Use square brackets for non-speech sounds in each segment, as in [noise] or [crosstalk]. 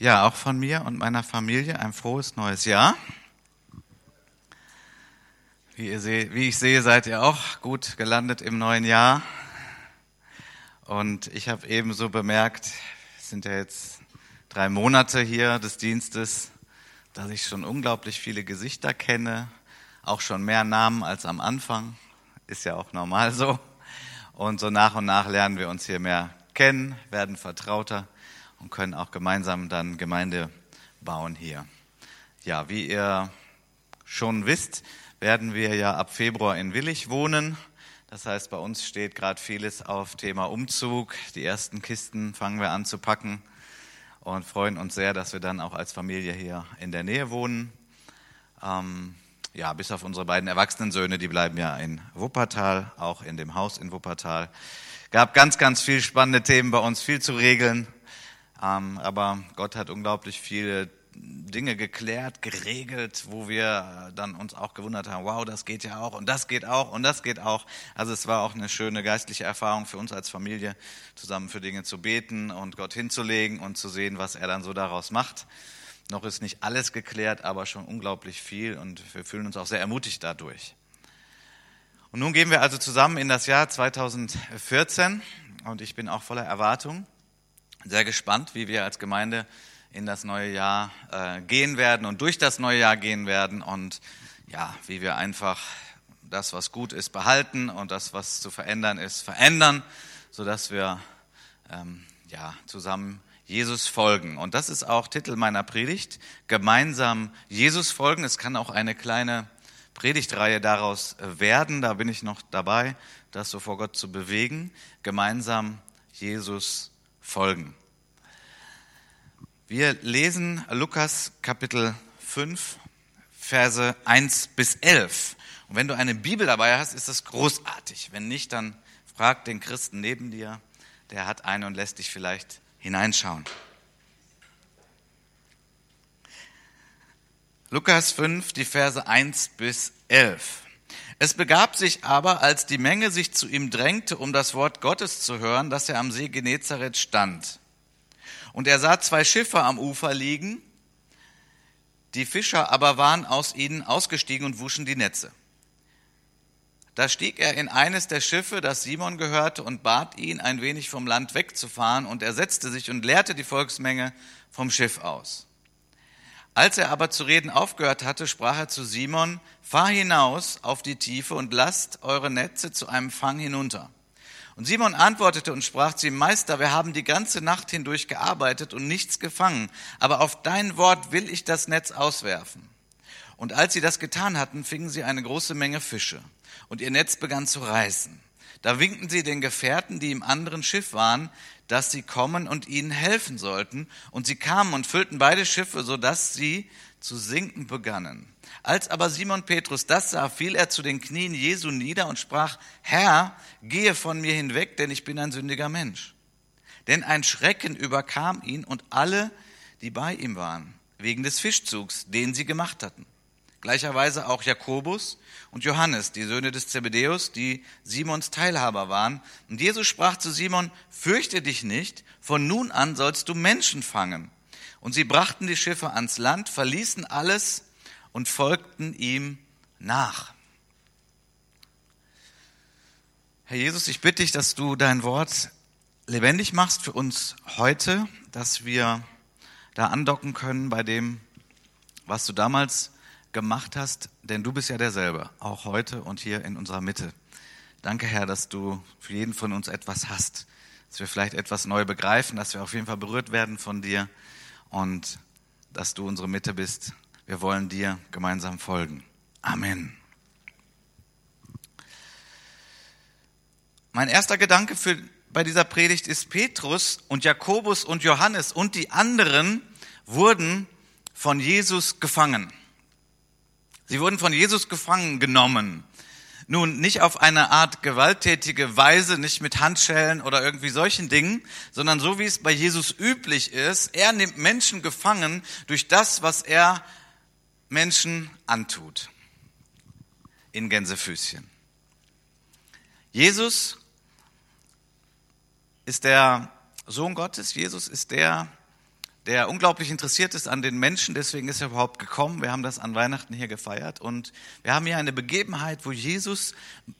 Ja, auch von mir und meiner Familie ein frohes neues Jahr. Wie, seht, wie ich sehe, seid ihr auch gut gelandet im neuen Jahr. Und ich habe ebenso bemerkt, es sind ja jetzt drei Monate hier des Dienstes, dass ich schon unglaublich viele Gesichter kenne, auch schon mehr Namen als am Anfang. Ist ja auch normal so. Und so nach und nach lernen wir uns hier mehr kennen, werden vertrauter und können auch gemeinsam dann Gemeinde bauen hier. Ja, wie ihr schon wisst, werden wir ja ab Februar in Willig wohnen. Das heißt, bei uns steht gerade vieles auf Thema Umzug. Die ersten Kisten fangen wir an zu packen und freuen uns sehr, dass wir dann auch als Familie hier in der Nähe wohnen. Ähm, ja, bis auf unsere beiden erwachsenen Söhne, die bleiben ja in Wuppertal, auch in dem Haus in Wuppertal. Gab ganz, ganz viel spannende Themen bei uns, viel zu regeln. Ähm, aber Gott hat unglaublich viele Dinge geklärt, geregelt, wo wir dann uns auch gewundert haben, wow, das geht ja auch und das geht auch und das geht auch. Also es war auch eine schöne geistliche Erfahrung für uns als Familie, zusammen für Dinge zu beten und Gott hinzulegen und zu sehen, was er dann so daraus macht. Noch ist nicht alles geklärt, aber schon unglaublich viel und wir fühlen uns auch sehr ermutigt dadurch. Und nun gehen wir also zusammen in das Jahr 2014 und ich bin auch voller Erwartung sehr gespannt, wie wir als Gemeinde in das neue Jahr äh, gehen werden und durch das neue Jahr gehen werden und ja, wie wir einfach das, was gut ist, behalten und das, was zu verändern ist, verändern, sodass wir ähm, ja, zusammen Jesus folgen. Und das ist auch Titel meiner Predigt, gemeinsam Jesus folgen. Es kann auch eine kleine Predigtreihe daraus werden, da bin ich noch dabei, das so vor Gott zu bewegen, gemeinsam Jesus folgen. Wir lesen Lukas Kapitel 5, Verse 1 bis 11. Und wenn du eine Bibel dabei hast, ist das großartig. Wenn nicht, dann frag den Christen neben dir, der hat eine und lässt dich vielleicht hineinschauen. Lukas 5, die Verse 1 bis 11. Es begab sich aber, als die Menge sich zu ihm drängte, um das Wort Gottes zu hören, dass er am See Genezareth stand. Und er sah zwei Schiffe am Ufer liegen, die Fischer aber waren aus ihnen ausgestiegen und wuschen die Netze. Da stieg er in eines der Schiffe, das Simon gehörte, und bat ihn, ein wenig vom Land wegzufahren, und er setzte sich und lehrte die Volksmenge vom Schiff aus. Als er aber zu reden aufgehört hatte, sprach er zu Simon, fahr hinaus auf die Tiefe und lasst eure Netze zu einem Fang hinunter. Und Simon antwortete und sprach zu ihm, Meister, wir haben die ganze Nacht hindurch gearbeitet und nichts gefangen, aber auf dein Wort will ich das Netz auswerfen. Und als sie das getan hatten, fingen sie eine große Menge Fische, und ihr Netz begann zu reißen. Da winkten sie den Gefährten, die im anderen Schiff waren, dass sie kommen und ihnen helfen sollten. Und sie kamen und füllten beide Schiffe, so dass sie zu sinken begannen. Als aber Simon Petrus das sah, fiel er zu den Knien Jesu nieder und sprach, Herr, gehe von mir hinweg, denn ich bin ein sündiger Mensch. Denn ein Schrecken überkam ihn und alle, die bei ihm waren, wegen des Fischzugs, den sie gemacht hatten. Gleicherweise auch Jakobus und Johannes, die Söhne des Zebedeus, die Simons Teilhaber waren. Und Jesus sprach zu Simon, fürchte dich nicht, von nun an sollst du Menschen fangen. Und sie brachten die Schiffe ans Land, verließen alles und folgten ihm nach. Herr Jesus, ich bitte dich, dass du dein Wort lebendig machst für uns heute, dass wir da andocken können bei dem, was du damals gemacht hast, denn du bist ja derselbe, auch heute und hier in unserer Mitte. Danke, Herr, dass du für jeden von uns etwas hast, dass wir vielleicht etwas neu begreifen, dass wir auf jeden Fall berührt werden von dir und dass du unsere Mitte bist. Wir wollen dir gemeinsam folgen. Amen. Mein erster Gedanke für, bei dieser Predigt ist, Petrus und Jakobus und Johannes und die anderen wurden von Jesus gefangen. Sie wurden von Jesus gefangen genommen. Nun, nicht auf eine Art gewalttätige Weise, nicht mit Handschellen oder irgendwie solchen Dingen, sondern so wie es bei Jesus üblich ist. Er nimmt Menschen gefangen durch das, was er Menschen antut. In Gänsefüßchen. Jesus ist der Sohn Gottes. Jesus ist der, der unglaublich interessiert ist an den Menschen, deswegen ist er überhaupt gekommen. Wir haben das an Weihnachten hier gefeiert und wir haben hier eine Begebenheit, wo Jesus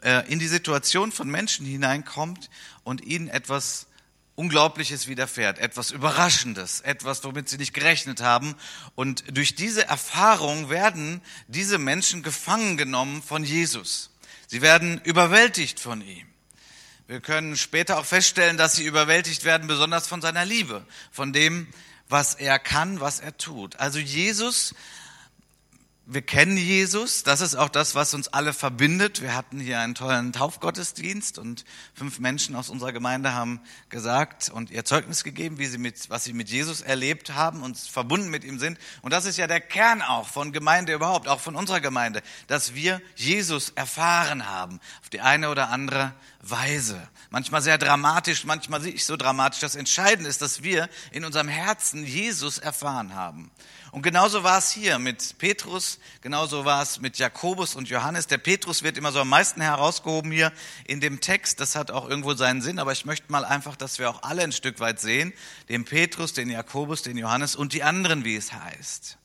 äh, in die Situation von Menschen hineinkommt und ihnen etwas Unglaubliches widerfährt, etwas Überraschendes, etwas, womit sie nicht gerechnet haben. Und durch diese Erfahrung werden diese Menschen gefangen genommen von Jesus. Sie werden überwältigt von ihm. Wir können später auch feststellen, dass sie überwältigt werden, besonders von seiner Liebe, von dem, was er kann, was er tut. Also Jesus wir kennen Jesus, das ist auch das, was uns alle verbindet. Wir hatten hier einen tollen Taufgottesdienst und fünf Menschen aus unserer Gemeinde haben gesagt und ihr Zeugnis gegeben, wie sie mit, was sie mit Jesus erlebt haben und verbunden mit ihm sind. Und das ist ja der Kern auch von Gemeinde überhaupt, auch von unserer Gemeinde, dass wir Jesus erfahren haben, auf die eine oder andere Weise. Manchmal sehr dramatisch, manchmal nicht so dramatisch. Das Entscheidende ist, dass wir in unserem Herzen Jesus erfahren haben. Und genauso war es hier mit Petrus, genauso war es mit Jakobus und Johannes. Der Petrus wird immer so am meisten herausgehoben hier in dem Text. Das hat auch irgendwo seinen Sinn, aber ich möchte mal einfach, dass wir auch alle ein Stück weit sehen. Den Petrus, den Jakobus, den Johannes und die anderen, wie es heißt.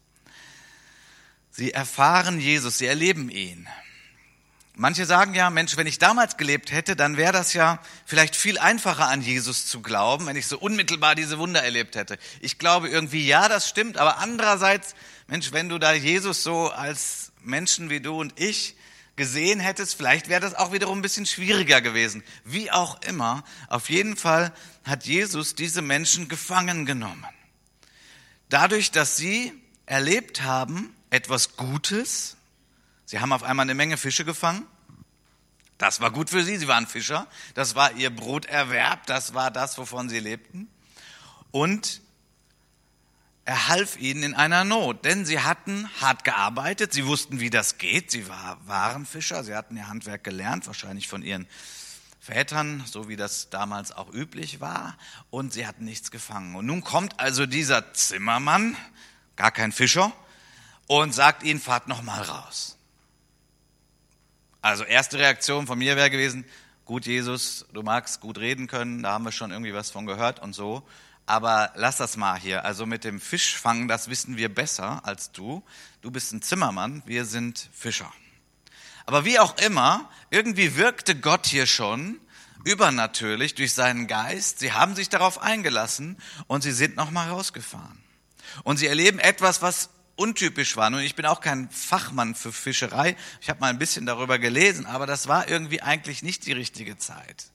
Sie erfahren Jesus, sie erleben ihn. Manche sagen ja, Mensch, wenn ich damals gelebt hätte, dann wäre das ja vielleicht viel einfacher an Jesus zu glauben, wenn ich so unmittelbar diese Wunder erlebt hätte. Ich glaube irgendwie, ja, das stimmt, aber andererseits, Mensch, wenn du da Jesus so als Menschen wie du und ich gesehen hättest, vielleicht wäre das auch wiederum ein bisschen schwieriger gewesen. Wie auch immer, auf jeden Fall hat Jesus diese Menschen gefangen genommen. Dadurch, dass sie erlebt haben, etwas Gutes, Sie haben auf einmal eine Menge Fische gefangen. Das war gut für sie, sie waren Fischer. Das war ihr Broterwerb, das war das, wovon sie lebten. Und er half ihnen in einer Not, denn sie hatten hart gearbeitet, sie wussten, wie das geht, sie waren Fischer, sie hatten ihr Handwerk gelernt, wahrscheinlich von ihren Vätern, so wie das damals auch üblich war, und sie hatten nichts gefangen. Und nun kommt also dieser Zimmermann, gar kein Fischer, und sagt ihnen, fahrt noch mal raus. Also erste Reaktion von mir wäre gewesen, gut Jesus, du magst gut reden können, da haben wir schon irgendwie was von gehört und so. Aber lass das mal hier. Also mit dem Fischfangen, das wissen wir besser als du. Du bist ein Zimmermann, wir sind Fischer. Aber wie auch immer, irgendwie wirkte Gott hier schon übernatürlich durch seinen Geist. Sie haben sich darauf eingelassen und sie sind nochmal rausgefahren. Und sie erleben etwas, was untypisch war. Nun, ich bin auch kein Fachmann für Fischerei. Ich habe mal ein bisschen darüber gelesen, aber das war irgendwie eigentlich nicht die richtige Zeit.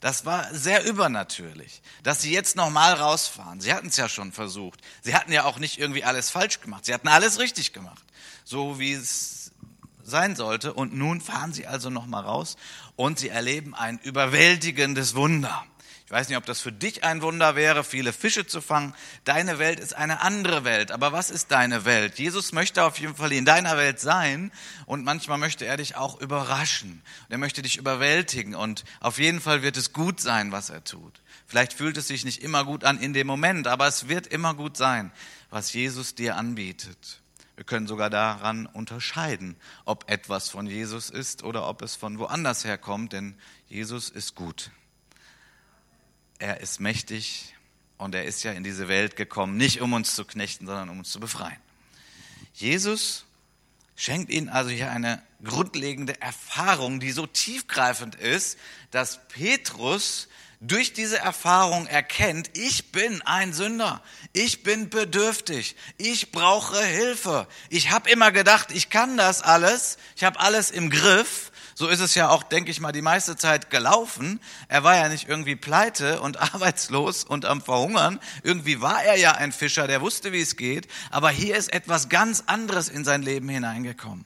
Das war sehr übernatürlich, dass sie jetzt nochmal rausfahren. Sie hatten es ja schon versucht. Sie hatten ja auch nicht irgendwie alles falsch gemacht. Sie hatten alles richtig gemacht, so wie es sein sollte. Und nun fahren sie also nochmal raus und sie erleben ein überwältigendes Wunder. Ich weiß nicht, ob das für dich ein Wunder wäre, viele Fische zu fangen. Deine Welt ist eine andere Welt. Aber was ist deine Welt? Jesus möchte auf jeden Fall in deiner Welt sein und manchmal möchte er dich auch überraschen. Er möchte dich überwältigen und auf jeden Fall wird es gut sein, was er tut. Vielleicht fühlt es sich nicht immer gut an in dem Moment, aber es wird immer gut sein, was Jesus dir anbietet. Wir können sogar daran unterscheiden, ob etwas von Jesus ist oder ob es von woanders herkommt, denn Jesus ist gut er ist mächtig und er ist ja in diese Welt gekommen, nicht um uns zu knechten, sondern um uns zu befreien. Jesus schenkt ihnen also hier eine grundlegende Erfahrung, die so tiefgreifend ist, dass Petrus durch diese Erfahrung erkennt, ich bin ein Sünder, ich bin bedürftig, ich brauche Hilfe. Ich habe immer gedacht, ich kann das alles, ich habe alles im Griff, so ist es ja auch, denke ich mal, die meiste Zeit gelaufen. Er war ja nicht irgendwie pleite und [laughs] arbeitslos und am Verhungern. Irgendwie war er ja ein Fischer, der wusste, wie es geht. Aber hier ist etwas ganz anderes in sein Leben hineingekommen.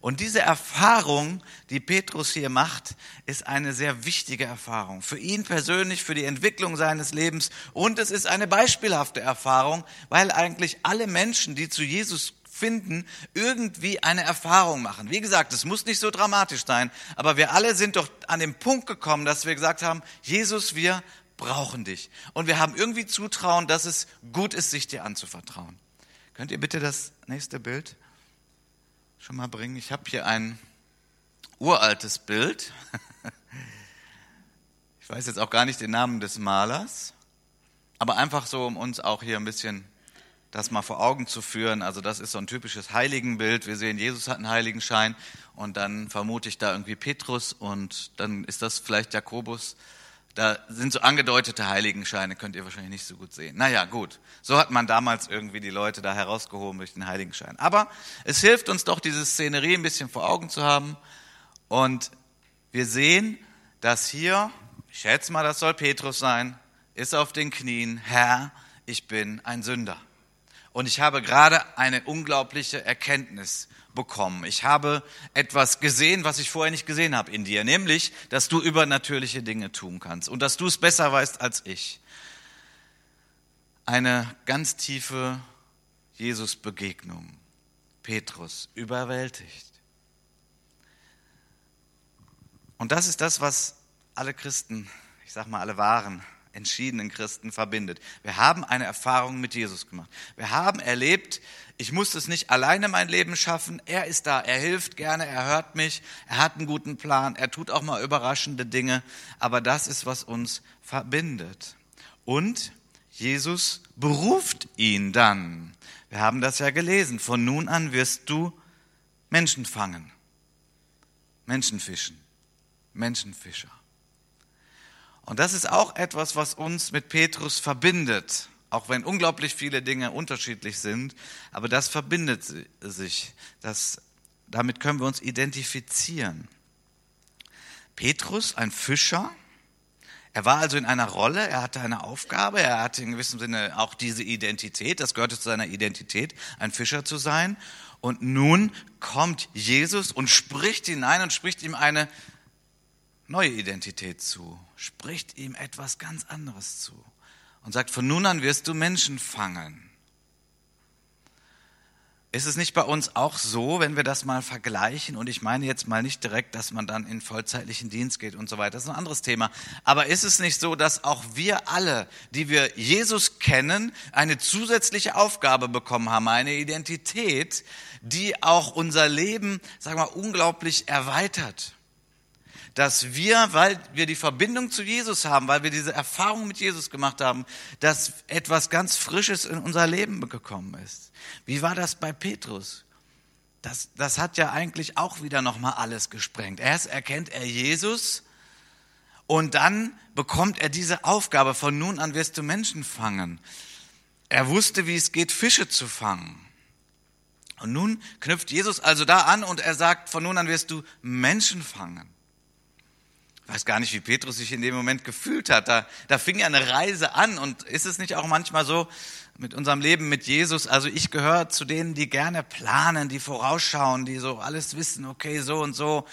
Und diese Erfahrung, die Petrus hier macht, ist eine sehr wichtige Erfahrung. Für ihn persönlich, für die Entwicklung seines Lebens. Und es ist eine beispielhafte Erfahrung, weil eigentlich alle Menschen, die zu Jesus finden, irgendwie eine Erfahrung machen. Wie gesagt, es muss nicht so dramatisch sein, aber wir alle sind doch an den Punkt gekommen, dass wir gesagt haben, Jesus, wir brauchen dich. Und wir haben irgendwie Zutrauen, dass es gut ist, sich dir anzuvertrauen. Könnt ihr bitte das nächste Bild schon mal bringen? Ich habe hier ein uraltes Bild. [laughs] Ich weiß jetzt auch gar nicht den Namen des Malers, aber einfach so, um uns auch hier ein bisschen das mal vor Augen zu führen. Also das ist so ein typisches Heiligenbild. Wir sehen, Jesus hat einen Heiligenschein und dann vermute ich da irgendwie Petrus und dann ist das vielleicht Jakobus. Da sind so angedeutete Heiligenscheine, könnt ihr wahrscheinlich nicht so gut sehen. Naja, gut. So hat man damals irgendwie die Leute da herausgehoben durch den Heiligenschein. Aber es hilft uns doch, diese Szenerie ein bisschen vor Augen zu haben. Und wir sehen, dass hier, ich schätze mal, das soll Petrus sein, ist auf den Knien, Herr, ich bin ein Sünder. Und ich habe gerade eine unglaubliche Erkenntnis bekommen. Ich habe etwas gesehen, was ich vorher nicht gesehen habe in dir, nämlich, dass du übernatürliche Dinge tun kannst und dass du es besser weißt als ich. Eine ganz tiefe Jesus-Begegnung. Petrus überwältigt. Und das ist das, was alle Christen, ich sag mal alle wahren entschiedenen Christen verbindet. Wir haben eine Erfahrung mit Jesus gemacht. Wir haben erlebt, ich muss es nicht alleine mein Leben schaffen. Er ist da, er hilft gerne, er hört mich, er hat einen guten Plan, er tut auch mal überraschende Dinge. Aber das ist, was uns verbindet. Und Jesus beruft ihn dann. Wir haben das ja gelesen. Von nun an wirst du Menschen fangen, Menschen fischen, Menschenfischer. Und das ist auch etwas, was uns mit Petrus verbindet, auch wenn unglaublich viele Dinge unterschiedlich sind, aber das verbindet sich. Das, damit können wir uns identifizieren. Petrus, ein Fischer, er war also in einer Rolle, er hatte eine Aufgabe, er hatte in gewissem Sinne auch diese Identität, das gehörte zu seiner Identität, ein Fischer zu sein. Und nun kommt Jesus und spricht hinein und spricht ihm eine neue Identität zu, spricht ihm etwas ganz anderes zu und sagt, von nun an wirst du Menschen fangen. Ist es nicht bei uns auch so, wenn wir das mal vergleichen? Und ich meine jetzt mal nicht direkt, dass man dann in vollzeitlichen Dienst geht und so weiter. Das ist ein anderes Thema. Aber ist es nicht so, dass auch wir alle, die wir Jesus kennen, eine zusätzliche Aufgabe bekommen haben, eine Identität, die auch unser Leben, sagen wir, unglaublich erweitert? Dass wir, weil wir die Verbindung zu Jesus haben, weil wir diese Erfahrung mit Jesus gemacht haben, dass etwas ganz Frisches in unser Leben gekommen ist. Wie war das bei Petrus? Das, das hat ja eigentlich auch wieder nochmal alles gesprengt. Erst erkennt er Jesus und dann bekommt er diese Aufgabe, von nun an wirst du Menschen fangen. Er wusste, wie es geht, Fische zu fangen. Und nun knüpft Jesus also da an und er sagt, von nun an wirst du Menschen fangen weiß gar nicht, wie Petrus sich in dem Moment gefühlt hat. Da, da fing ja eine Reise an. Und ist es nicht auch manchmal so mit unserem Leben mit Jesus? Also ich gehöre zu denen, die gerne planen, die vorausschauen, die so alles wissen, okay, so und so.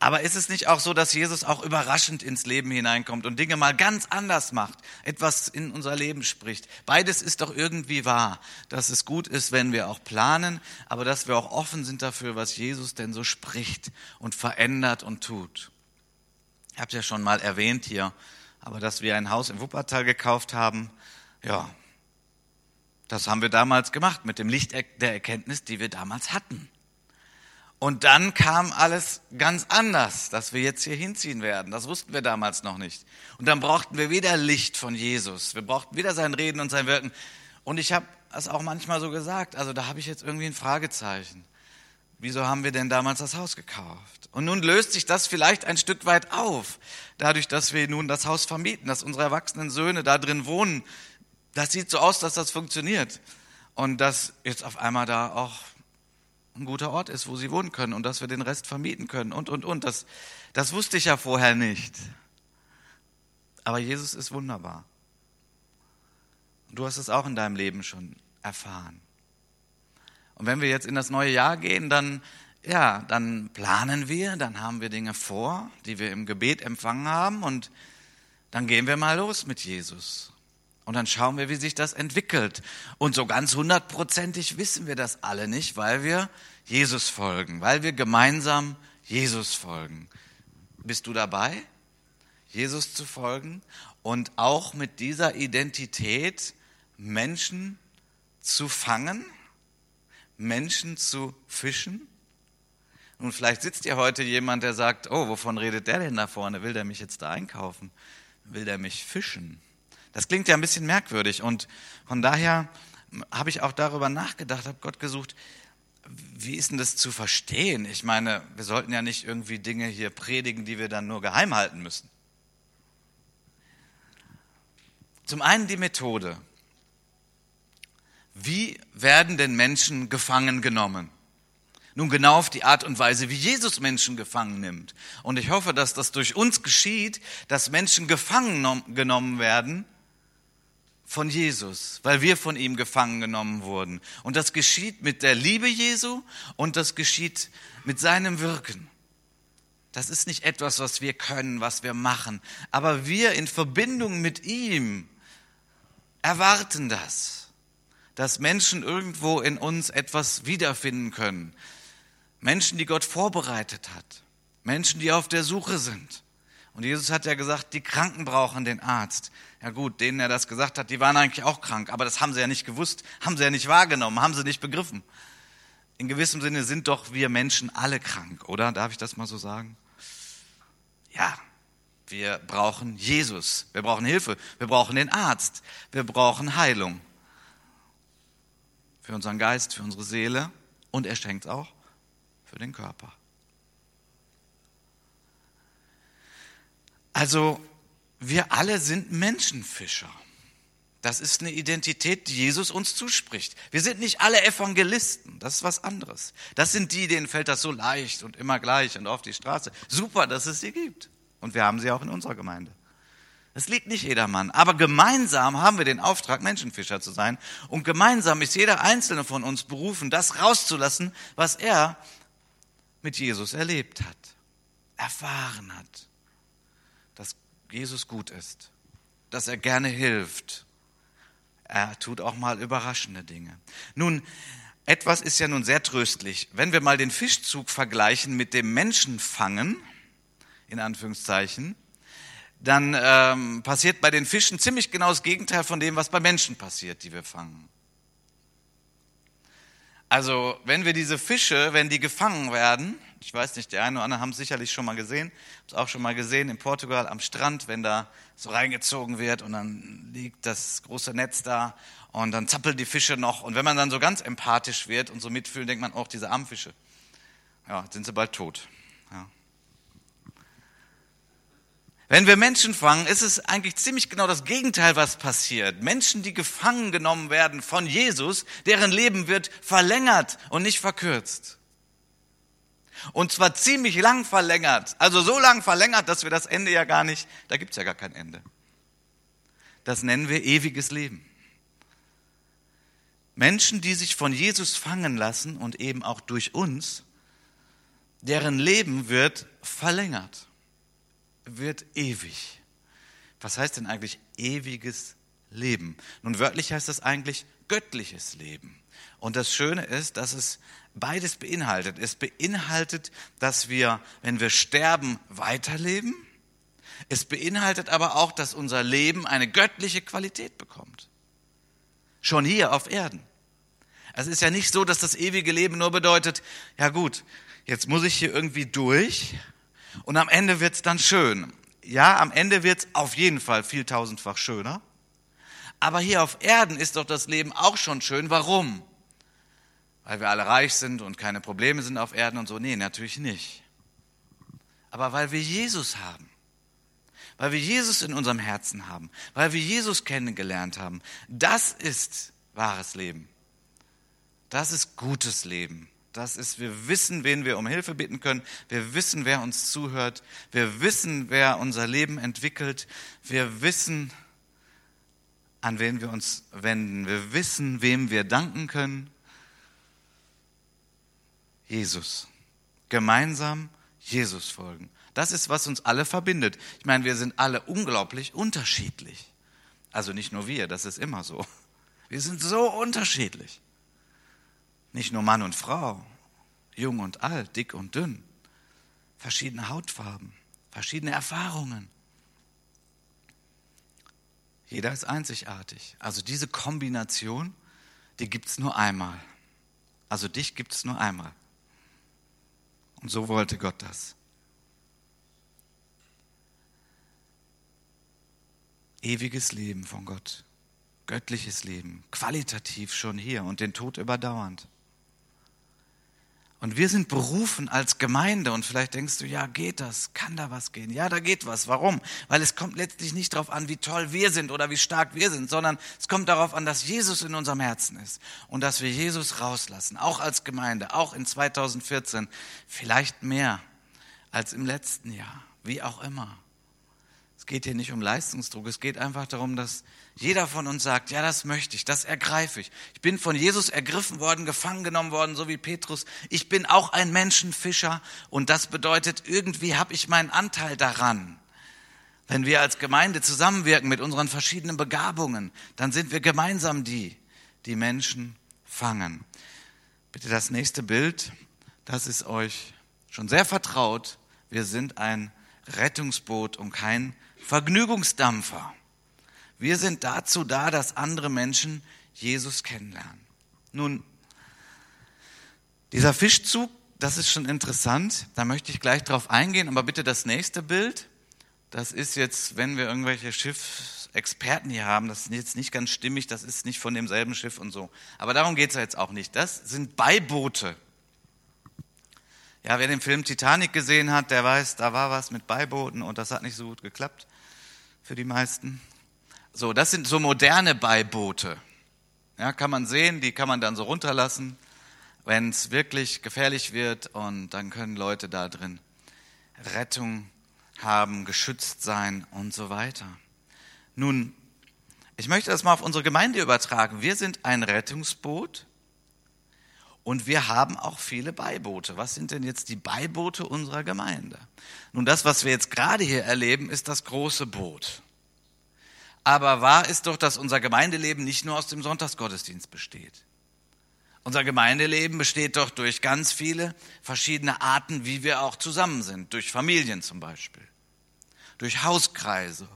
Aber ist es nicht auch so, dass Jesus auch überraschend ins Leben hineinkommt und Dinge mal ganz anders macht, etwas in unser Leben spricht? Beides ist doch irgendwie wahr, dass es gut ist, wenn wir auch planen, aber dass wir auch offen sind dafür, was Jesus denn so spricht und verändert und tut. Ich habe es ja schon mal erwähnt hier, aber dass wir ein Haus in Wuppertal gekauft haben, ja, das haben wir damals gemacht mit dem Licht der Erkenntnis, die wir damals hatten. Und dann kam alles ganz anders, dass wir jetzt hier hinziehen werden. Das wussten wir damals noch nicht. Und dann brauchten wir wieder Licht von Jesus. Wir brauchten wieder sein Reden und sein Wirken. Und ich habe es auch manchmal so gesagt. Also da habe ich jetzt irgendwie ein Fragezeichen wieso haben wir denn damals das Haus gekauft? Und nun löst sich das vielleicht ein Stück weit auf, dadurch, dass wir nun das Haus vermieten, dass unsere erwachsenen Söhne da drin wohnen. Das sieht so aus, dass das funktioniert. Und dass jetzt auf einmal da auch ein guter Ort ist, wo sie wohnen können und dass wir den Rest vermieten können und, und, und. Das, das wusste ich ja vorher nicht. Aber Jesus ist wunderbar. Und du hast es auch in deinem Leben schon erfahren. Und wenn wir jetzt in das neue Jahr gehen, dann, ja, dann planen wir, dann haben wir Dinge vor, die wir im Gebet empfangen haben und dann gehen wir mal los mit Jesus. Und dann schauen wir, wie sich das entwickelt. Und so ganz hundertprozentig wissen wir das alle nicht, weil wir Jesus folgen, weil wir gemeinsam Jesus folgen. Bist du dabei, Jesus zu folgen und auch mit dieser Identität Menschen zu fangen? Menschen zu fischen? Und vielleicht sitzt hier heute jemand, der sagt, oh, wovon redet der denn da vorne? Will der mich jetzt da einkaufen? Will der mich fischen? Das klingt ja ein bisschen merkwürdig und von daher habe ich auch darüber nachgedacht, habe Gott gesucht, wie ist denn das zu verstehen? Ich meine, wir sollten ja nicht irgendwie Dinge hier predigen, die wir dann nur geheim halten müssen. Zum einen die Methode. Wie werden denn Menschen gefangen genommen? Nun genau auf die Art und Weise, wie Jesus Menschen gefangen nimmt. Und ich hoffe, dass das durch uns geschieht, dass Menschen gefangen genommen werden von Jesus, weil wir von ihm gefangen genommen wurden. Und das geschieht mit der Liebe Jesu und das geschieht mit seinem Wirken. Das ist nicht etwas, was wir können, was wir machen, aber wir in Verbindung mit ihm erwarten das, dass Menschen irgendwo in uns etwas wiederfinden können. Menschen, die Gott vorbereitet hat, Menschen, die auf der Suche sind. Und Jesus hat ja gesagt, die Kranken brauchen den Arzt. Ja gut, denen er das gesagt hat, die waren eigentlich auch krank, aber das haben sie ja nicht gewusst, haben sie ja nicht wahrgenommen, haben sie nicht begriffen. In gewissem Sinne sind doch wir Menschen alle krank, oder? Darf ich das mal so sagen? Ja, wir brauchen Jesus, wir brauchen Hilfe, wir brauchen den Arzt, wir brauchen Heilung. Für unseren Geist, für unsere Seele und er schenkt auch für den Körper. Also wir alle sind Menschenfischer. Das ist eine Identität, die Jesus uns zuspricht. Wir sind nicht alle Evangelisten, das ist was anderes. Das sind die, denen fällt das so leicht und immer gleich und auf die Straße. Super, dass es sie gibt. Und wir haben sie auch in unserer Gemeinde. Das liegt nicht jedermann. Aber gemeinsam haben wir den Auftrag, Menschenfischer zu sein. Und gemeinsam ist jeder Einzelne von uns berufen, das rauszulassen, was er mit Jesus erlebt hat, erfahren hat dass Jesus gut ist, dass er gerne hilft. Er tut auch mal überraschende Dinge. Nun, etwas ist ja nun sehr tröstlich. Wenn wir mal den Fischzug vergleichen mit dem Menschenfangen, in Anführungszeichen, dann ähm, passiert bei den Fischen ziemlich genau das Gegenteil von dem, was bei Menschen passiert, die wir fangen. Also, wenn wir diese Fische, wenn die gefangen werden, ich weiß nicht, der eine oder andere haben es sicherlich schon mal gesehen. Habe es auch schon mal gesehen in Portugal am Strand, wenn da so reingezogen wird und dann liegt das große Netz da und dann zappeln die Fische noch. Und wenn man dann so ganz empathisch wird und so mitfühlt, denkt man auch, diese armen Fische, ja, sind sie bald tot. Ja. Wenn wir Menschen fangen, ist es eigentlich ziemlich genau das Gegenteil, was passiert. Menschen, die gefangen genommen werden von Jesus, deren Leben wird verlängert und nicht verkürzt. Und zwar ziemlich lang verlängert. Also so lang verlängert, dass wir das Ende ja gar nicht, da gibt's ja gar kein Ende. Das nennen wir ewiges Leben. Menschen, die sich von Jesus fangen lassen und eben auch durch uns, deren Leben wird verlängert, wird ewig. Was heißt denn eigentlich ewiges Leben? Nun wörtlich heißt das eigentlich göttliches Leben. Und das Schöne ist, dass es beides beinhaltet. Es beinhaltet, dass wir, wenn wir sterben, weiterleben. Es beinhaltet aber auch, dass unser Leben eine göttliche Qualität bekommt. Schon hier auf Erden. Es ist ja nicht so, dass das ewige Leben nur bedeutet, ja gut, jetzt muss ich hier irgendwie durch und am Ende wird's dann schön. Ja, am Ende wird's auf jeden Fall viel tausendfach schöner. Aber hier auf Erden ist doch das Leben auch schon schön. Warum? weil wir alle reich sind und keine Probleme sind auf Erden und so. Nee, natürlich nicht. Aber weil wir Jesus haben, weil wir Jesus in unserem Herzen haben, weil wir Jesus kennengelernt haben, das ist wahres Leben. Das ist gutes Leben. Das ist, wir wissen, wen wir um Hilfe bitten können. Wir wissen, wer uns zuhört. Wir wissen, wer unser Leben entwickelt. Wir wissen, an wen wir uns wenden. Wir wissen, wem wir danken können. Jesus. Gemeinsam Jesus folgen. Das ist, was uns alle verbindet. Ich meine, wir sind alle unglaublich unterschiedlich. Also nicht nur wir, das ist immer so. Wir sind so unterschiedlich. Nicht nur Mann und Frau, jung und alt, dick und dünn. Verschiedene Hautfarben, verschiedene Erfahrungen. Jeder ist einzigartig. Also diese Kombination, die gibt es nur einmal. Also dich gibt es nur einmal. Und so wollte Gott das. Ewiges Leben von Gott. göttliches Leben, qualitativ schon hier und den Tod überdauernd. Und wir sind berufen als Gemeinde und vielleicht denkst du, ja, geht das? Kann da was gehen? Ja, da geht was. Warum? Weil es kommt letztlich nicht darauf an, wie toll wir sind oder wie stark wir sind, sondern es kommt darauf an, dass Jesus in unserem Herzen ist und dass wir Jesus rauslassen, auch als Gemeinde, auch in 2014, vielleicht mehr als im letzten Jahr, wie auch immer. Geht hier nicht um Leistungsdruck, es geht einfach darum, dass jeder von uns sagt, ja, das möchte ich, das ergreife ich. Ich bin von Jesus ergriffen worden, gefangen genommen worden, so wie Petrus. Ich bin auch ein Menschenfischer und das bedeutet, irgendwie habe ich meinen Anteil daran. Wenn wir als Gemeinde zusammenwirken mit unseren verschiedenen Begabungen, dann sind wir gemeinsam die, die Menschen fangen. Bitte das nächste Bild, das ist euch schon sehr vertraut. Wir sind ein Rettungsboot und kein Vergnügungsdampfer. Wir sind dazu da, dass andere Menschen Jesus kennenlernen. Nun, dieser Fischzug, das ist schon interessant, da möchte ich gleich drauf eingehen, aber bitte das nächste Bild. Das ist jetzt, wenn wir irgendwelche Schiffsexperten hier haben, das ist jetzt nicht ganz stimmig, das ist nicht von demselben Schiff und so. Aber darum geht es ja jetzt auch nicht. Das sind Beiboote. Ja, wer den Film Titanic gesehen hat, der weiß, da war was mit Beibooten und das hat nicht so gut geklappt für die meisten. So, das sind so moderne Beiboote. Ja, kann man sehen, die kann man dann so runterlassen, wenn es wirklich gefährlich wird und dann können Leute da drin Rettung haben, geschützt sein und so weiter. Nun, ich möchte das mal auf unsere Gemeinde übertragen. Wir sind ein Rettungsboot und wir haben auch viele Beiboote. Was sind denn jetzt die Beiboote unserer Gemeinde? Nun, das, was wir jetzt gerade hier erleben, ist das große Boot. Aber wahr ist doch, dass unser Gemeindeleben nicht nur aus dem Sonntagsgottesdienst besteht. Unser Gemeindeleben besteht doch durch ganz viele verschiedene Arten, wie wir auch zusammen sind. Durch Familien zum Beispiel, durch Hauskreise,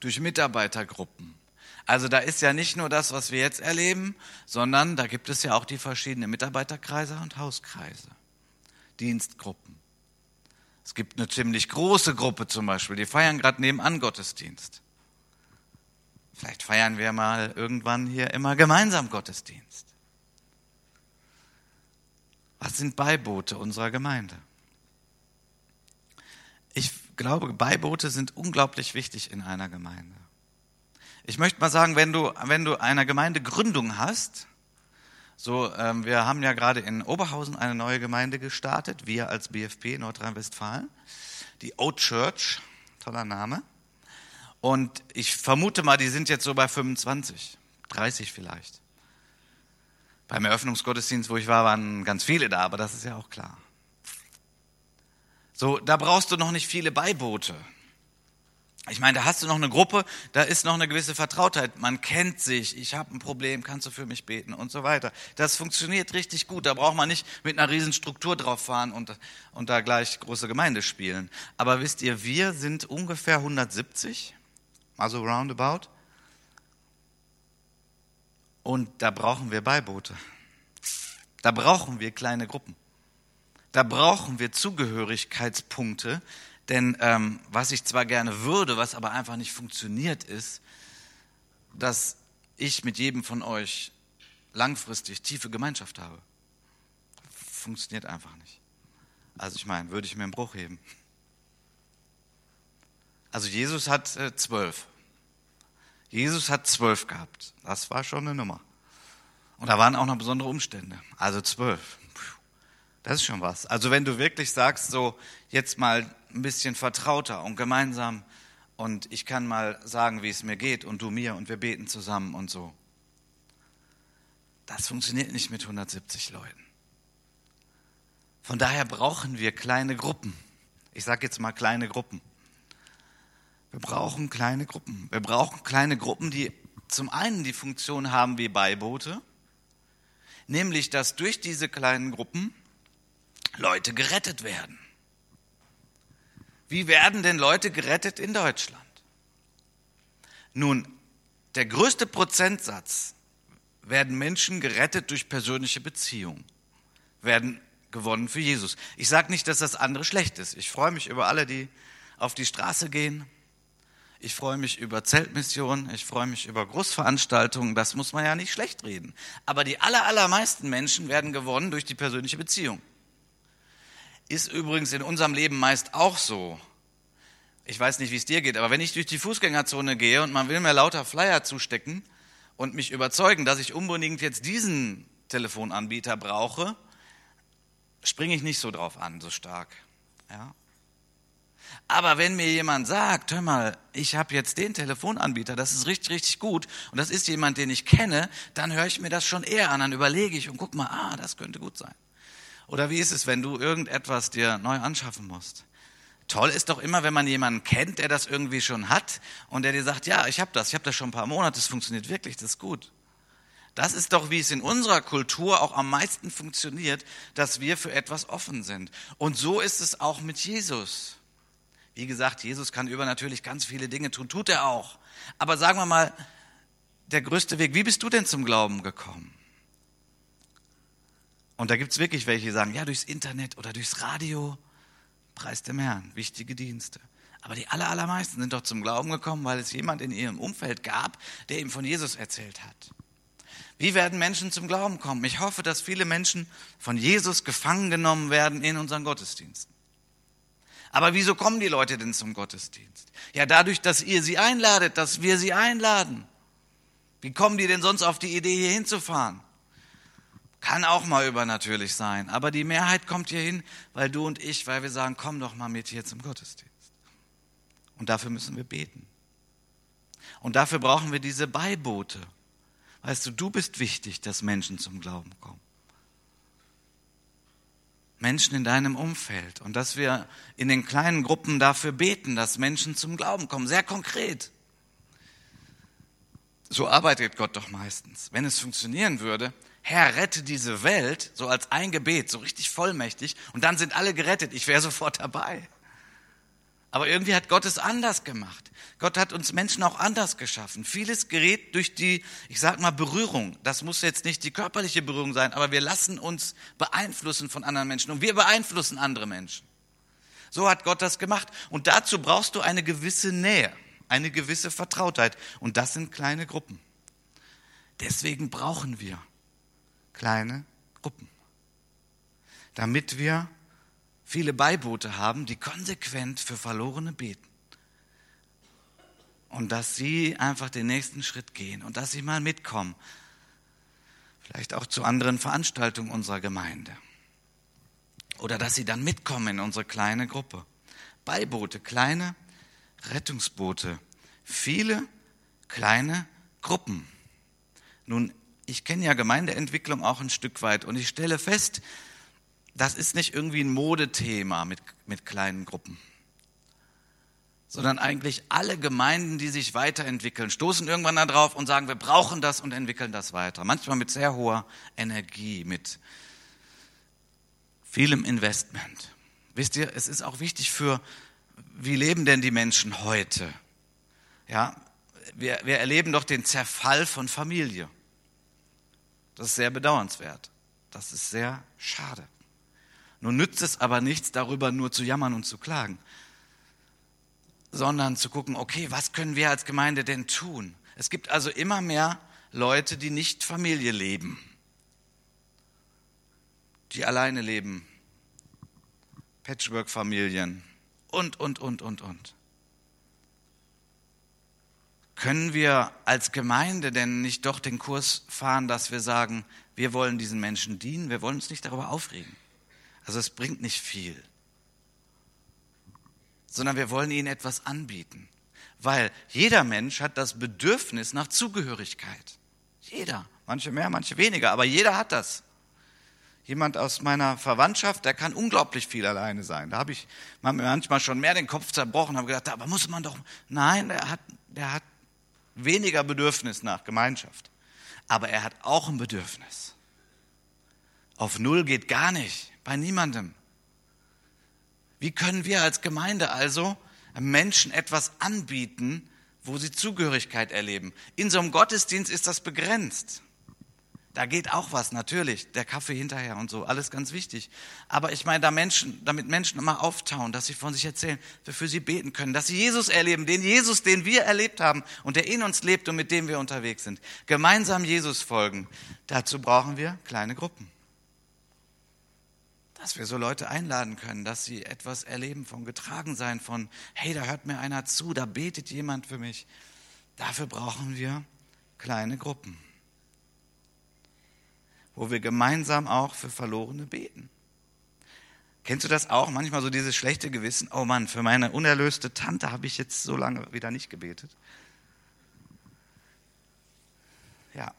durch Mitarbeitergruppen, also da ist ja nicht nur das, was wir jetzt erleben, sondern da gibt es ja auch die verschiedenen Mitarbeiterkreise und Hauskreise, Dienstgruppen. Es gibt eine ziemlich große Gruppe zum Beispiel, die feiern gerade nebenan Gottesdienst. Vielleicht feiern wir mal irgendwann hier immer gemeinsam Gottesdienst. Was sind Beiboote unserer Gemeinde? Ich glaube, Beiboote sind unglaublich wichtig in einer Gemeinde. Ich möchte mal sagen, wenn du, wenn du eine Gemeindegründung hast, so, ähm, wir haben ja gerade in Oberhausen eine neue Gemeinde gestartet, wir als BFP Nordrhein-Westfalen, die Old Church, toller Name. Und ich vermute mal, die sind jetzt so bei 25, 30 vielleicht. Beim Eröffnungsgottesdienst, wo ich war, waren ganz viele da, aber das ist ja auch klar. So, da brauchst du noch nicht viele Beiboote. Ich meine, da hast du noch eine Gruppe, da ist noch eine gewisse Vertrautheit. Man kennt sich, ich habe ein Problem, kannst du für mich beten und so weiter. Das funktioniert richtig gut. Da braucht man nicht mit einer riesen Struktur drauf fahren und, und da gleich große Gemeinde spielen. Aber wisst ihr, wir sind ungefähr 170, also roundabout. Und da brauchen wir Beiboote. Da brauchen wir kleine Gruppen. Da brauchen wir Zugehörigkeitspunkte, denn ähm, was ich zwar gerne würde, was aber einfach nicht funktioniert, ist, dass ich mit jedem von euch langfristig tiefe Gemeinschaft habe. Funktioniert einfach nicht. Also ich meine, würde ich mir einen Bruch heben. Also Jesus hat äh, zwölf. Jesus hat zwölf gehabt. Das war schon eine Nummer. Und da waren auch noch besondere Umstände. Also zwölf. Das ist schon was. Also wenn du wirklich sagst, so jetzt mal ein bisschen vertrauter und gemeinsam und ich kann mal sagen, wie es mir geht und du mir und wir beten zusammen und so. Das funktioniert nicht mit 170 Leuten. Von daher brauchen wir kleine Gruppen. Ich sage jetzt mal kleine Gruppen. Wir brauchen kleine Gruppen. Wir brauchen kleine Gruppen, die zum einen die Funktion haben wie Beiboote, nämlich dass durch diese kleinen Gruppen Leute gerettet werden. Wie werden denn Leute gerettet in Deutschland? Nun, der größte Prozentsatz werden Menschen gerettet durch persönliche Beziehungen, werden gewonnen für Jesus. Ich sage nicht, dass das andere schlecht ist. Ich freue mich über alle, die auf die Straße gehen. Ich freue mich über Zeltmissionen, ich freue mich über Großveranstaltungen, das muss man ja nicht schlecht reden. Aber die aller, allermeisten Menschen werden gewonnen durch die persönliche Beziehung. Ist übrigens in unserem Leben meist auch so. Ich weiß nicht, wie es dir geht, aber wenn ich durch die Fußgängerzone gehe und man will mir lauter Flyer zustecken und mich überzeugen, dass ich unbedingt jetzt diesen Telefonanbieter brauche, springe ich nicht so drauf an, so stark. Ja? Aber wenn mir jemand sagt, hör mal, ich habe jetzt den Telefonanbieter, das ist richtig, richtig gut und das ist jemand, den ich kenne, dann höre ich mir das schon eher an, dann überlege ich und guck mal, ah, das könnte gut sein. Oder wie ist es, wenn du irgendetwas dir neu anschaffen musst? Toll ist doch immer, wenn man jemanden kennt, der das irgendwie schon hat und der dir sagt, ja, ich habe das, ich habe das schon ein paar Monate, es funktioniert wirklich, das ist gut. Das ist doch, wie es in unserer Kultur auch am meisten funktioniert, dass wir für etwas offen sind. Und so ist es auch mit Jesus. Wie gesagt, Jesus kann übernatürlich ganz viele Dinge tun, tut er auch. Aber sagen wir mal, der größte Weg, wie bist du denn zum Glauben gekommen? Und da gibt es wirklich welche, die sagen, ja, durchs Internet oder durchs Radio, preis dem Herrn, wichtige Dienste. Aber die aller, allermeisten sind doch zum Glauben gekommen, weil es jemand in ihrem Umfeld gab, der ihm von Jesus erzählt hat. Wie werden Menschen zum Glauben kommen? Ich hoffe, dass viele Menschen von Jesus gefangen genommen werden in unseren Gottesdiensten. Aber wieso kommen die Leute denn zum Gottesdienst? Ja, dadurch, dass ihr sie einladet, dass wir sie einladen. Wie kommen die denn sonst auf die Idee, hier hinzufahren? Kann auch mal übernatürlich sein, aber die Mehrheit kommt hier hin, weil du und ich, weil wir sagen, komm doch mal mit hier zum Gottesdienst. Und dafür müssen wir beten. Und dafür brauchen wir diese Beiboote. Weißt du, du bist wichtig, dass Menschen zum Glauben kommen. Menschen in deinem Umfeld und dass wir in den kleinen Gruppen dafür beten, dass Menschen zum Glauben kommen, sehr konkret. So arbeitet Gott doch meistens. Wenn es funktionieren würde, Herr, rette diese Welt, so als ein Gebet, so richtig vollmächtig, und dann sind alle gerettet, ich wäre [laughs] sofort dabei. Aber irgendwie hat Gott es anders gemacht. Gott hat uns Menschen auch anders geschaffen. Vieles gerät durch die, ich sag mal, Berührung. Das muss jetzt nicht die körperliche Berührung sein, aber wir lassen uns beeinflussen von anderen Menschen und wir beeinflussen andere Menschen. So hat Gott das gemacht. Und dazu brauchst du eine gewisse Nähe, eine gewisse Vertrautheit. Und das sind kleine Gruppen. Deswegen brauchen wir kleine Gruppen. Damit wir viele Beiboote haben, die konsequent für Verlorene beten. Und dass sie einfach den nächsten Schritt gehen und dass sie mal mitkommen. Vielleicht auch zu anderen Veranstaltungen unserer Gemeinde. Oder dass sie dann mitkommen in unsere kleine Gruppe. Beiboote, kleine Rettungsboote. Viele kleine Gruppen. Nun, ich kenne ja Gemeindeentwicklung auch ein Stück weit und ich stelle fest, das ist nicht irgendwie ein Modethema mit, mit kleinen Gruppen, sondern eigentlich alle Gemeinden, die sich weiterentwickeln, stoßen irgendwann darauf und sagen, wir brauchen das und entwickeln das weiter. Manchmal mit sehr hoher Energie, mit vielem Investment. Wisst ihr, es ist auch wichtig für, wie leben denn die Menschen heute? Ja, wir, wir erleben doch den Zerfall von Familie. Das ist sehr bedauernswert. Das ist sehr schade. Nun nützt es aber nichts, darüber nur zu jammern und zu klagen, sondern zu gucken, okay, was können wir als Gemeinde denn tun? Es gibt also immer mehr Leute, die nicht Familie leben, die alleine leben, Patchwork-Familien und, und, und, und, und. Können wir als Gemeinde denn nicht doch den Kurs fahren, dass wir sagen, wir wollen diesen Menschen dienen, wir wollen uns nicht darüber aufregen? Also es bringt nicht viel, sondern wir wollen ihnen etwas anbieten. Weil jeder Mensch hat das Bedürfnis nach Zugehörigkeit. Jeder. Manche mehr, manche weniger, aber jeder hat das. Jemand aus meiner Verwandtschaft, der kann unglaublich viel alleine sein. Da habe ich manchmal schon mehr den Kopf zerbrochen, habe gedacht, aber muss man doch. Nein, der hat, der hat weniger Bedürfnis nach Gemeinschaft. Aber er hat auch ein Bedürfnis. Auf Null geht gar nicht. Bei niemandem. Wie können wir als Gemeinde also Menschen etwas anbieten, wo sie Zugehörigkeit erleben? In so einem Gottesdienst ist das begrenzt. Da geht auch was, natürlich. Der Kaffee hinterher und so, alles ganz wichtig. Aber ich meine, da Menschen, damit Menschen immer auftauen, dass sie von sich erzählen, wir für sie beten können, dass sie Jesus erleben, den Jesus, den wir erlebt haben und der in uns lebt und mit dem wir unterwegs sind. Gemeinsam Jesus folgen. Dazu brauchen wir kleine Gruppen. Dass wir so Leute einladen können, dass sie etwas erleben von Getragensein, von, hey, da hört mir einer zu, da betet jemand für mich. Dafür brauchen wir kleine Gruppen wo wir gemeinsam auch für Verlorene beten. Kennst du das auch? Manchmal so dieses schlechte Gewissen, oh Mann, für meine unerlöste Tante habe ich jetzt so lange wieder nicht gebetet. Ja.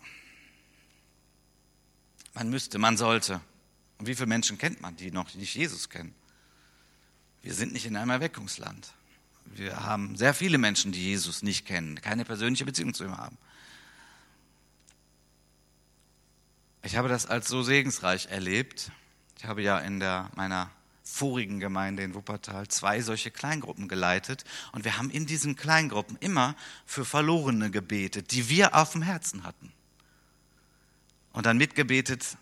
Man müsste, man sollte. Und wie viele Menschen kennt man, die noch nicht Jesus kennen? Wir sind nicht in einem Erweckungsland. Wir haben sehr viele Menschen, die Jesus nicht kennen, keine persönliche Beziehung zu ihm haben. Ich habe das als so segensreich erlebt. Ich habe ja in der, meiner vorigen Gemeinde in Wuppertal zwei solche Kleingruppen geleitet und wir haben in diesen Kleingruppen immer für Verlorene gebetet, die wir auf dem Herzen hatten. Und dann mitgebetet,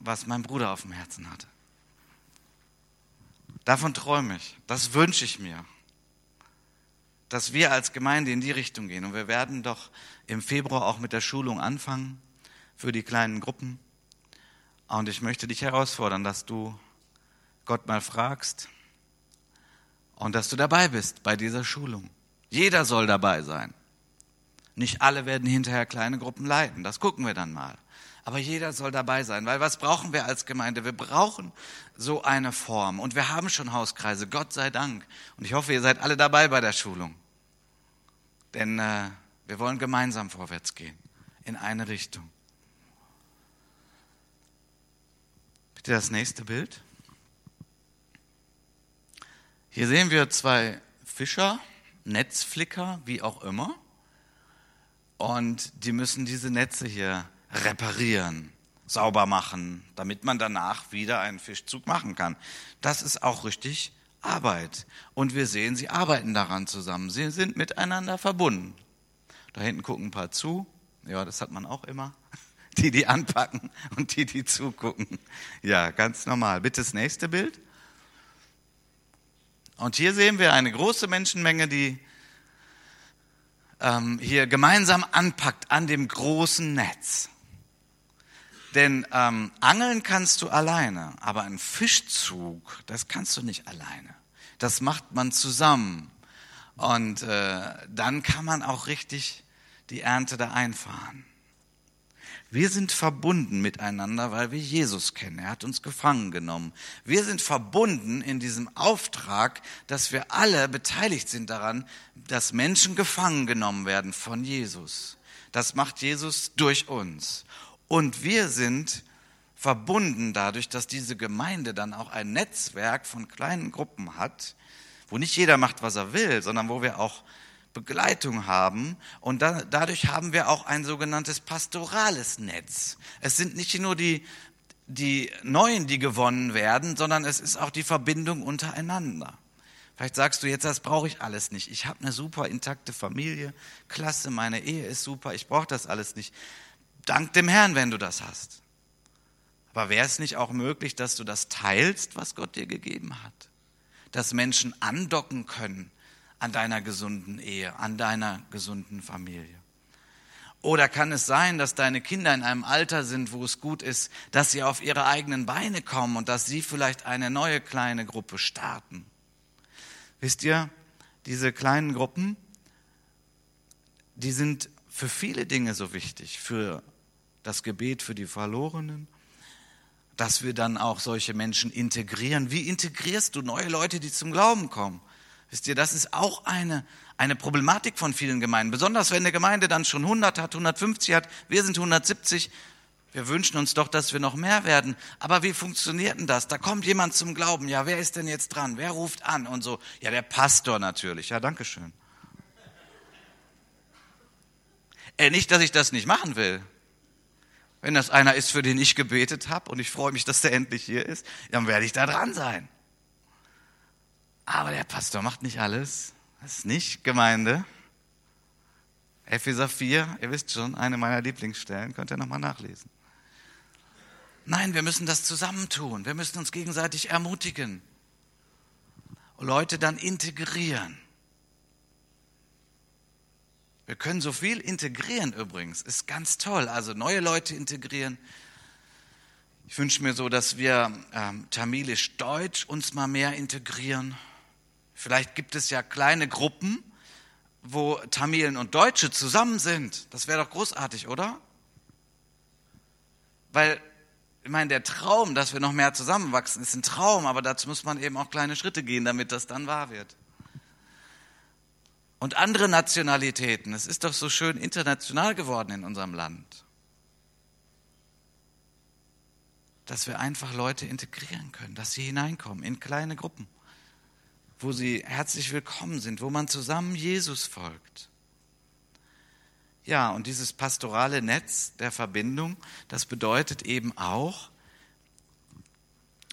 was mein Bruder auf dem Herzen hatte. Davon träume ich, das wünsche ich mir, dass wir als Gemeinde in die Richtung gehen. Und wir werden doch im Februar auch mit der Schulung anfangen für die kleinen Gruppen. Und ich möchte dich herausfordern, dass du Gott mal fragst und dass du dabei bist bei dieser Schulung. Jeder soll dabei sein. Nicht alle werden hinterher kleine Gruppen leiten, das gucken wir dann mal. Aber jeder soll dabei sein, weil was brauchen wir als Gemeinde? Wir brauchen so eine Form und wir haben schon Hauskreise, Gott sei Dank. Und ich hoffe, ihr seid alle dabei bei der Schulung. Denn äh, wir wollen gemeinsam vorwärts gehen, in eine Richtung. Bitte das nächste Bild. Hier sehen wir zwei Fischer, Netzflicker, wie auch immer. Und die müssen diese Netze hier reparieren, sauber machen, damit man danach wieder einen Fischzug machen kann. Das ist auch richtig Arbeit. Und wir sehen, sie arbeiten daran zusammen. Sie sind miteinander verbunden. Da hinten gucken ein paar zu. Ja, das hat man auch immer [laughs] die die anpacken und die die zugucken. Ja, ganz normal. Bitte das nächste Bild. Und hier sehen wir eine große Menschenmenge, die ähm, hier gemeinsam anpackt an dem großen Netz. Denn ähm, angeln kannst du alleine, aber ein Fischzug, das kannst du nicht alleine. Das macht man zusammen. Und äh, dann kann man auch richtig die Ernte da einfahren. Wir sind verbunden miteinander, weil wir Jesus kennen. Er hat uns gefangen genommen. Wir sind verbunden in diesem Auftrag, dass wir alle beteiligt sind daran, dass Menschen gefangen genommen werden von Jesus. Das macht Jesus durch uns. Und wir sind verbunden dadurch, dass diese Gemeinde dann auch ein Netzwerk von kleinen Gruppen hat, wo nicht jeder macht, was er will, sondern wo wir auch Begleitung haben. Und da, dadurch haben wir auch ein sogenanntes pastorales Netz. Es sind nicht nur die, die Neuen, die gewonnen werden, sondern es ist auch die Verbindung untereinander. Vielleicht sagst du jetzt, das brauche ich alles nicht. Ich habe eine super intakte Familie, klasse, meine Ehe ist super, ich brauche das alles nicht. Dank dem Herrn, wenn du das hast. Aber wäre es nicht auch möglich, dass du das teilst, was Gott dir gegeben hat? Dass Menschen andocken können an deiner gesunden Ehe, an deiner gesunden Familie? Oder kann es sein, dass deine Kinder in einem Alter sind, wo es gut ist, dass sie auf ihre eigenen Beine kommen und dass sie vielleicht eine neue kleine Gruppe starten? Wisst ihr, diese kleinen Gruppen, die sind für viele Dinge so wichtig, für das Gebet für die Verlorenen, dass wir dann auch solche Menschen integrieren. Wie integrierst du neue Leute, die zum Glauben kommen? Wisst ihr, das ist auch eine, eine Problematik von vielen Gemeinden. Besonders wenn eine Gemeinde dann schon 100 hat, 150 hat, wir sind 170. Wir wünschen uns doch, dass wir noch mehr werden. Aber wie funktioniert denn das? Da kommt jemand zum Glauben. Ja, wer ist denn jetzt dran? Wer ruft an? Und so. Ja, der Pastor natürlich. Ja, danke schön. Äh, nicht, dass ich das nicht machen will. Wenn das einer ist, für den ich gebetet habe und ich freue mich, dass der endlich hier ist, dann werde ich da dran sein. Aber der Pastor macht nicht alles. Das ist nicht Gemeinde. Epheser 4, ihr wisst schon, eine meiner Lieblingsstellen, könnt ihr nochmal nachlesen. Nein, wir müssen das zusammentun. Wir müssen uns gegenseitig ermutigen. Leute dann integrieren. Wir können so viel integrieren übrigens. Ist ganz toll. Also neue Leute integrieren. Ich wünsche mir so, dass wir ähm, tamilisch-deutsch uns mal mehr integrieren. Vielleicht gibt es ja kleine Gruppen, wo Tamilen und Deutsche zusammen sind. Das wäre doch großartig, oder? Weil, ich meine, der Traum, dass wir noch mehr zusammenwachsen, ist ein Traum, aber dazu muss man eben auch kleine Schritte gehen, damit das dann wahr wird. Und andere Nationalitäten, es ist doch so schön international geworden in unserem Land. Dass wir einfach Leute integrieren können, dass sie hineinkommen in kleine Gruppen wo sie herzlich willkommen sind, wo man zusammen Jesus folgt. Ja, und dieses pastorale Netz der Verbindung, das bedeutet eben auch,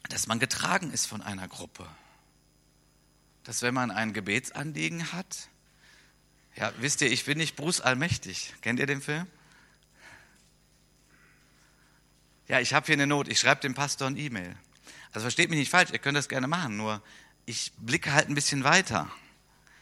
dass man getragen ist von einer Gruppe. Dass wenn man ein Gebetsanliegen hat, ja, wisst ihr, ich bin nicht Bruce Allmächtig. Kennt ihr den Film? Ja, ich habe hier eine Not, ich schreibe dem Pastor ein E-Mail. Also versteht mich nicht falsch, ihr könnt das gerne machen, nur ich blicke halt ein bisschen weiter.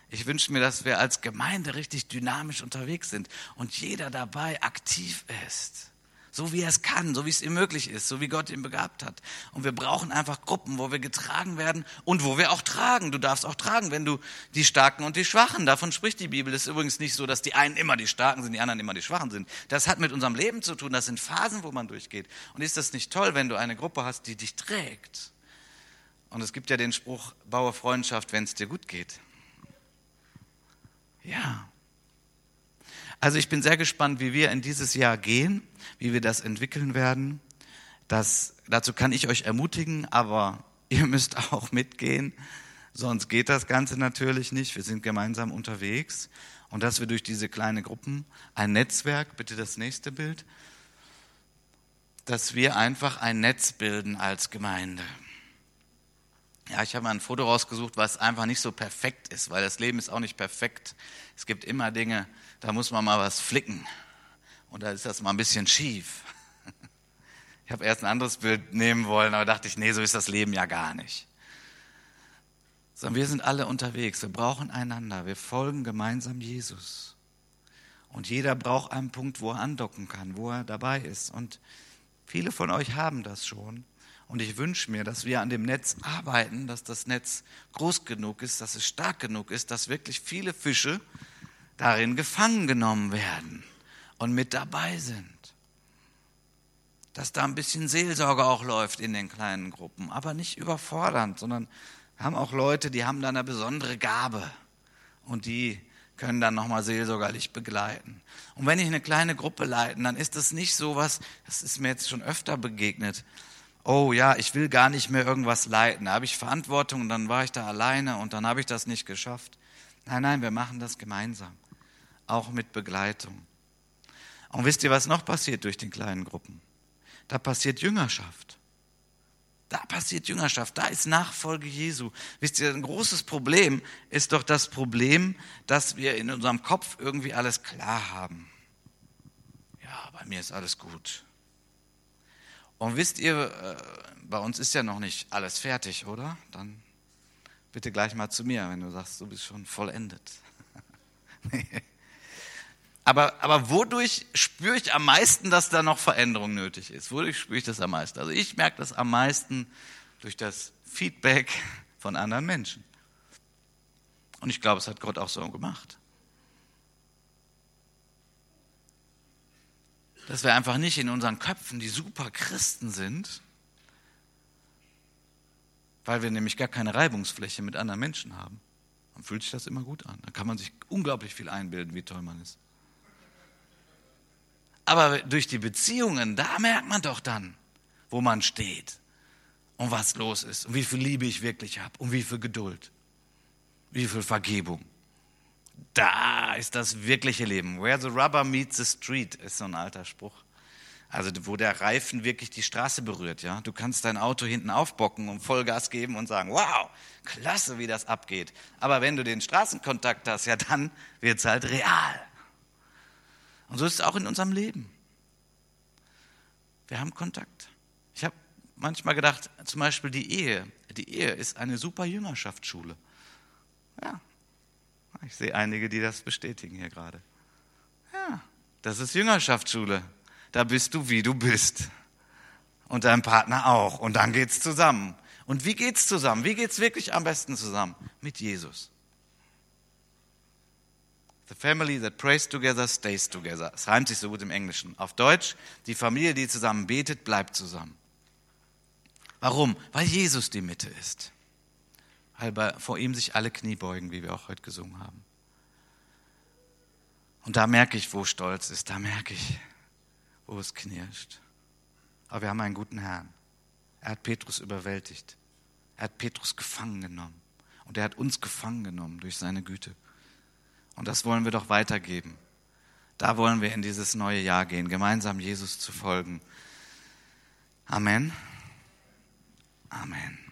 Ich wünsche mir, dass wir als Gemeinde richtig dynamisch unterwegs sind und jeder dabei aktiv ist. So wie er es kann, so wie es ihm möglich ist, so wie Gott ihn begabt hat. Und wir brauchen einfach Gruppen, wo wir getragen werden und wo wir auch tragen. Du darfst auch tragen, wenn du die Starken und die Schwachen, davon spricht die Bibel. Es ist übrigens nicht so, dass die einen immer die Starken sind, die anderen immer die Schwachen sind. Das hat mit unserem Leben zu tun. Das sind Phasen, wo man durchgeht. Und ist das nicht toll, wenn du eine Gruppe hast, die dich trägt? Und es gibt ja den Spruch, baue Freundschaft, wenn es dir gut geht. Ja. Also ich bin sehr gespannt, wie wir in dieses Jahr gehen, wie wir das entwickeln werden. Das, dazu kann ich euch ermutigen, aber [laughs] ihr müsst auch mitgehen, sonst geht das Ganze natürlich nicht. Wir sind gemeinsam unterwegs und dass wir durch diese kleinen Gruppen ein Netzwerk, bitte das nächste Bild, dass wir einfach ein Netz bilden als Gemeinde. Ja, ich habe mal ein Foto rausgesucht, was einfach nicht so perfekt ist, weil das Leben ist auch nicht perfekt. Es gibt immer Dinge, da muss man mal was flicken. Und da ist das mal ein bisschen schief. [laughs] Ich habe erst ein anderes Bild nehmen wollen, aber dachte ich, nee, so ist das Leben ja gar nicht. Sondern wir sind alle unterwegs, wir brauchen einander, wir folgen gemeinsam Jesus. Und jeder braucht einen Punkt, wo er andocken kann, wo er dabei ist. Und viele von euch haben das schon. Und ich wünsche mir, dass wir an dem Netz arbeiten, dass das Netz groß genug ist, dass es stark genug ist, dass wirklich viele Fische darin gefangen genommen werden und mit dabei sind. Dass da ein bisschen Seelsorge auch läuft in den kleinen Gruppen, aber nicht überfordernd, sondern wir haben auch Leute, die haben da eine besondere Gabe und die können dann nochmal seelsorgerlich begleiten. Und wenn ich eine kleine Gruppe leiten, dann ist das nicht so was, das ist mir jetzt schon öfter begegnet, oh ja, ich will gar nicht mehr irgendwas leiten. Da habe ich Verantwortung und dann war ich da alleine und dann habe ich das nicht geschafft. Nein, nein, wir machen das gemeinsam, auch mit Begleitung. Und wisst ihr, was noch passiert durch den kleinen Gruppen? Da passiert Jüngerschaft. Da passiert Jüngerschaft, da ist Nachfolge Jesu. Wisst ihr, ein großes Problem ist doch das Problem, dass wir in unserem Kopf irgendwie alles klar haben. Ja, bei mir ist alles gut. Und wisst ihr, äh, bei uns ist ja noch nicht alles fertig, oder? Dann bitte gleich mal zu mir, wenn du sagst, du bist schon vollendet. [laughs] aber, aber wodurch spüre ich am meisten, dass da noch Veränderung nötig ist? Wodurch spüre ich das am meisten? Also ich merke das am meisten durch das Feedback von anderen Menschen. Und ich glaube, es hat Gott auch so gemacht. Dass wir einfach nicht in unseren Köpfen die super Christen sind, weil wir nämlich gar keine Reibungsfläche mit anderen Menschen haben. Dann fühlt sich das immer gut an. Da kann man sich unglaublich viel einbilden, wie toll man ist. Aber durch die Beziehungen, da merkt man doch dann, wo man steht und was los ist und wie viel Liebe ich wirklich habe und wie viel Geduld, wie viel Vergebung da ist das wirkliche Leben. Where the rubber meets the street ist so ein alter Spruch. Also wo der Reifen wirklich die Straße berührt, ja. Du kannst dein Auto hinten aufbocken und Vollgas geben und sagen, wow, klasse, wie das abgeht. Aber wenn du den Straßenkontakt hast, ja, dann wird es halt real. Und so ist es auch in unserem Leben. Wir haben Kontakt. Ich habe manchmal gedacht, zum Beispiel die Ehe. Die Ehe ist eine super Jüngerschaftsschule. Ja, ich sehe einige, die das bestätigen hier gerade. Ja, das ist Jüngerschaftsschule. Da bist du, wie du bist. Und dein Partner auch. Und dann geht's zusammen. Und wie geht's zusammen? Wie geht's wirklich am besten zusammen? Mit Jesus. The family that prays together stays together. Es reimt sich so gut im Englischen. Auf Deutsch, die Familie, die zusammen betet, bleibt zusammen. Warum? Weil Jesus die Mitte ist. Weil vor ihm sich alle Knie beugen, wie wir auch heute gesungen haben. Und da merke ich, wo Stolz ist. Da merke ich, wo es knirscht. Aber wir haben einen guten Herrn. Er hat Petrus überwältigt. Er hat Petrus gefangen genommen. Und er hat uns gefangen genommen durch seine Güte. Und das wollen wir doch weitergeben. Da wollen wir in dieses neue Jahr gehen, gemeinsam Jesus zu folgen. Amen. Amen.